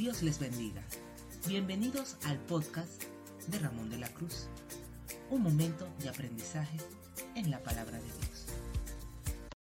Dios les bendiga. Bienvenidos al podcast de Ramón de la Cruz. Un momento de aprendizaje en la palabra de